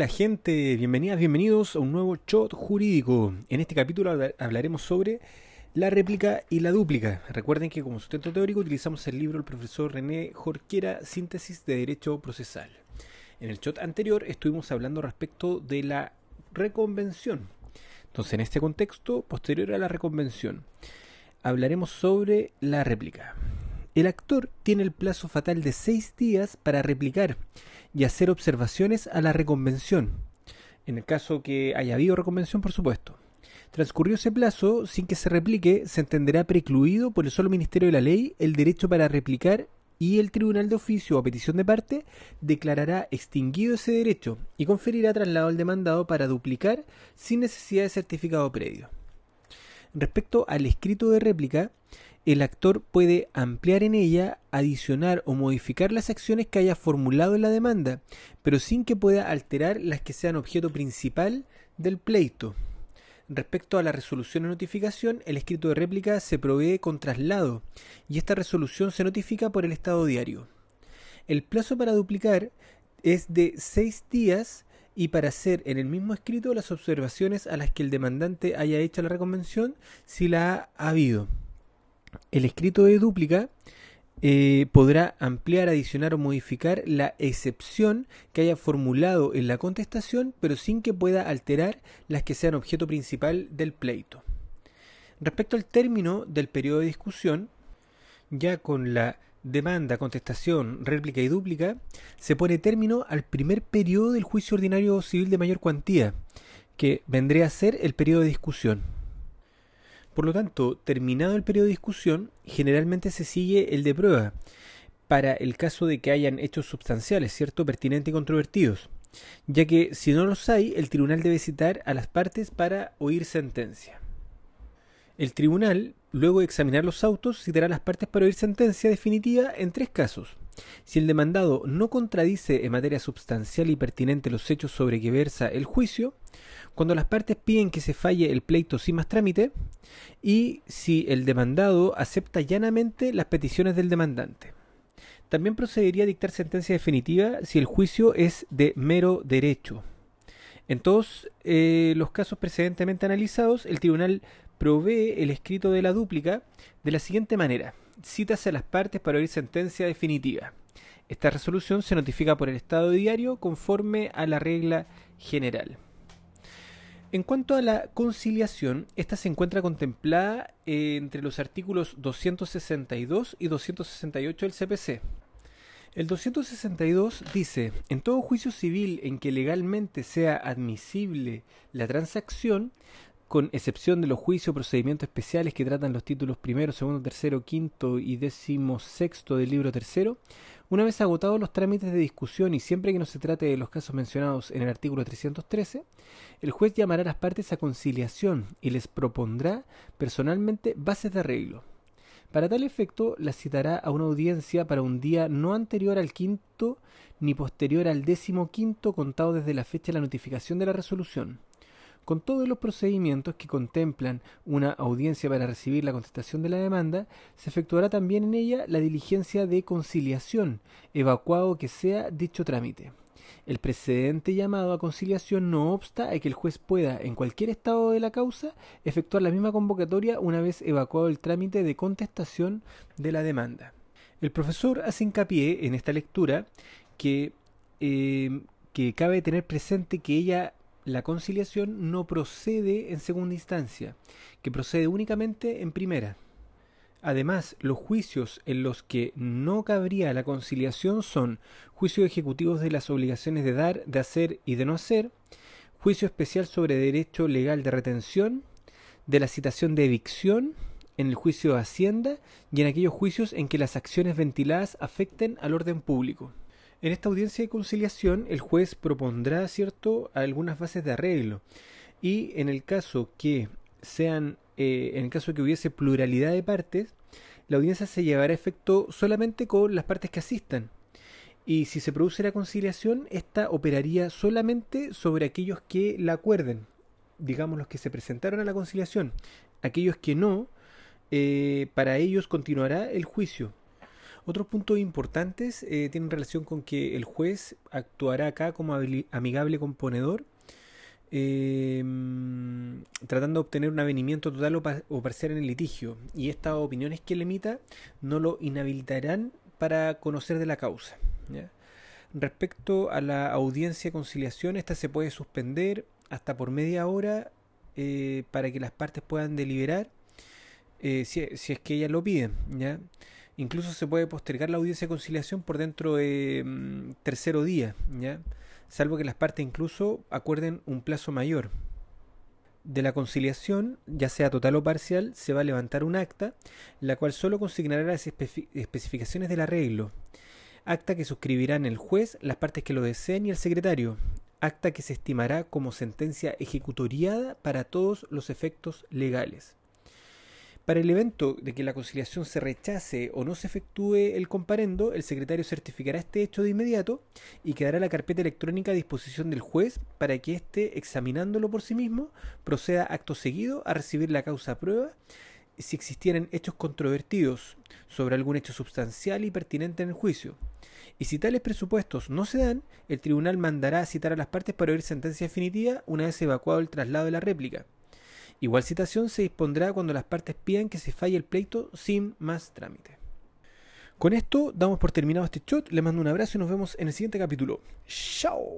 Hola gente, bienvenidas, bienvenidos a un nuevo shot jurídico. En este capítulo hablaremos sobre la réplica y la dúplica. Recuerden que como sustento teórico utilizamos el libro del profesor René Jorquera, Síntesis de Derecho Procesal. En el shot anterior estuvimos hablando respecto de la reconvención. Entonces en este contexto, posterior a la reconvención, hablaremos sobre la réplica. El actor tiene el plazo fatal de seis días para replicar y hacer observaciones a la reconvención, en el caso que haya habido reconvención, por supuesto. Transcurrió ese plazo sin que se replique, se entenderá precluido por el solo Ministerio de la Ley el derecho para replicar y el Tribunal de Oficio o petición de parte declarará extinguido ese derecho y conferirá traslado al demandado para duplicar sin necesidad de certificado previo. Respecto al escrito de réplica, el actor puede ampliar en ella, adicionar o modificar las acciones que haya formulado en la demanda, pero sin que pueda alterar las que sean objeto principal del pleito. Respecto a la resolución de notificación, el escrito de réplica se provee con traslado y esta resolución se notifica por el Estado diario. El plazo para duplicar es de seis días y para hacer en el mismo escrito las observaciones a las que el demandante haya hecho la reconvención si la ha habido. El escrito de dúplica eh, podrá ampliar, adicionar o modificar la excepción que haya formulado en la contestación, pero sin que pueda alterar las que sean objeto principal del pleito. Respecto al término del periodo de discusión, ya con la demanda, contestación, réplica y dúplica, se pone término al primer periodo del juicio ordinario civil de mayor cuantía, que vendría a ser el periodo de discusión. Por lo tanto, terminado el periodo de discusión, generalmente se sigue el de prueba, para el caso de que hayan hechos sustanciales, ¿cierto?, pertinentes y controvertidos, ya que si no los hay, el tribunal debe citar a las partes para oír sentencia. El tribunal, luego de examinar los autos, citará a las partes para oír sentencia definitiva en tres casos. Si el demandado no contradice en materia sustancial y pertinente los hechos sobre que versa el juicio, cuando las partes piden que se falle el pleito sin más trámite, y si el demandado acepta llanamente las peticiones del demandante. También procedería a dictar sentencia definitiva si el juicio es de mero derecho. En todos eh, los casos precedentemente analizados, el tribunal provee el escrito de la dúplica de la siguiente manera. Citas a las partes para oír sentencia definitiva. Esta resolución se notifica por el Estado diario conforme a la regla general. En cuanto a la conciliación, esta se encuentra contemplada entre los artículos 262 y 268 del CPC. El 262 dice, en todo juicio civil en que legalmente sea admisible la transacción, con excepción de los juicios o procedimientos especiales que tratan los títulos primero, segundo, tercero, quinto y décimo sexto del libro tercero, una vez agotados los trámites de discusión y siempre que no se trate de los casos mencionados en el artículo 313, el juez llamará a las partes a conciliación y les propondrá personalmente bases de arreglo. Para tal efecto, las citará a una audiencia para un día no anterior al quinto ni posterior al décimo quinto contado desde la fecha de la notificación de la resolución con todos los procedimientos que contemplan una audiencia para recibir la contestación de la demanda, se efectuará también en ella la diligencia de conciliación, evacuado que sea dicho trámite. El precedente llamado a conciliación no obsta a que el juez pueda, en cualquier estado de la causa, efectuar la misma convocatoria una vez evacuado el trámite de contestación de la demanda. El profesor hace hincapié en esta lectura que, eh, que cabe tener presente que ella la conciliación no procede en segunda instancia, que procede únicamente en primera. Además, los juicios en los que no cabría la conciliación son juicios ejecutivos de las obligaciones de dar, de hacer y de no hacer, juicio especial sobre derecho legal de retención, de la citación de evicción, en el juicio de Hacienda y en aquellos juicios en que las acciones ventiladas afecten al orden público. En esta audiencia de conciliación, el juez propondrá, ¿cierto?, algunas bases de arreglo. Y en el caso que sean, eh, en el caso que hubiese pluralidad de partes, la audiencia se llevará a efecto solamente con las partes que asistan. Y si se produce la conciliación, esta operaría solamente sobre aquellos que la acuerden, digamos los que se presentaron a la conciliación. Aquellos que no, eh, para ellos continuará el juicio Otros puntos importantes eh, tienen relación con que el juez actuará acá como amigable componedor, eh, tratando de obtener un avenimiento total o, parcial en el litigio, y estas opiniones que le emita no lo inhabilitarán para conocer de la causa. Respecto a la audiencia de conciliación, esta se puede suspender hasta por media hora eh, para que las partes puedan deliberar si, si, es que ellas lo piden. ¿ya? Incluso se puede postergar la audiencia de conciliación por dentro de mm, tercero día, ¿ya? salvo que las partes incluso acuerden un plazo mayor. De la conciliación, ya sea total o parcial, se va a levantar un acta, la cual solo consignará las especificaciones del arreglo. Acta que suscribirán el juez, las partes que lo deseen y el secretario. Acta que se estimará como sentencia ejecutoriada para todos los efectos legales. Para el evento de que la conciliación se rechace o no se efectúe el comparendo, el secretario certificará este hecho de inmediato y quedará la carpeta electrónica a disposición del juez para que éste, examinándolo por sí mismo, proceda acto seguido a recibir la causa prueba si existieran hechos controvertidos sobre algún hecho sustancial y pertinente en el juicio. Y si tales presupuestos no se dan, el tribunal mandará a citar a las partes para oír sentencia definitiva una vez evacuado el traslado de la réplica. Igual citación se dispondrá cuando las partes pidan que se falle el pleito sin más trámite. Con esto damos por terminado este shot, les mando un abrazo y nos vemos en el siguiente capítulo. ¡Chao!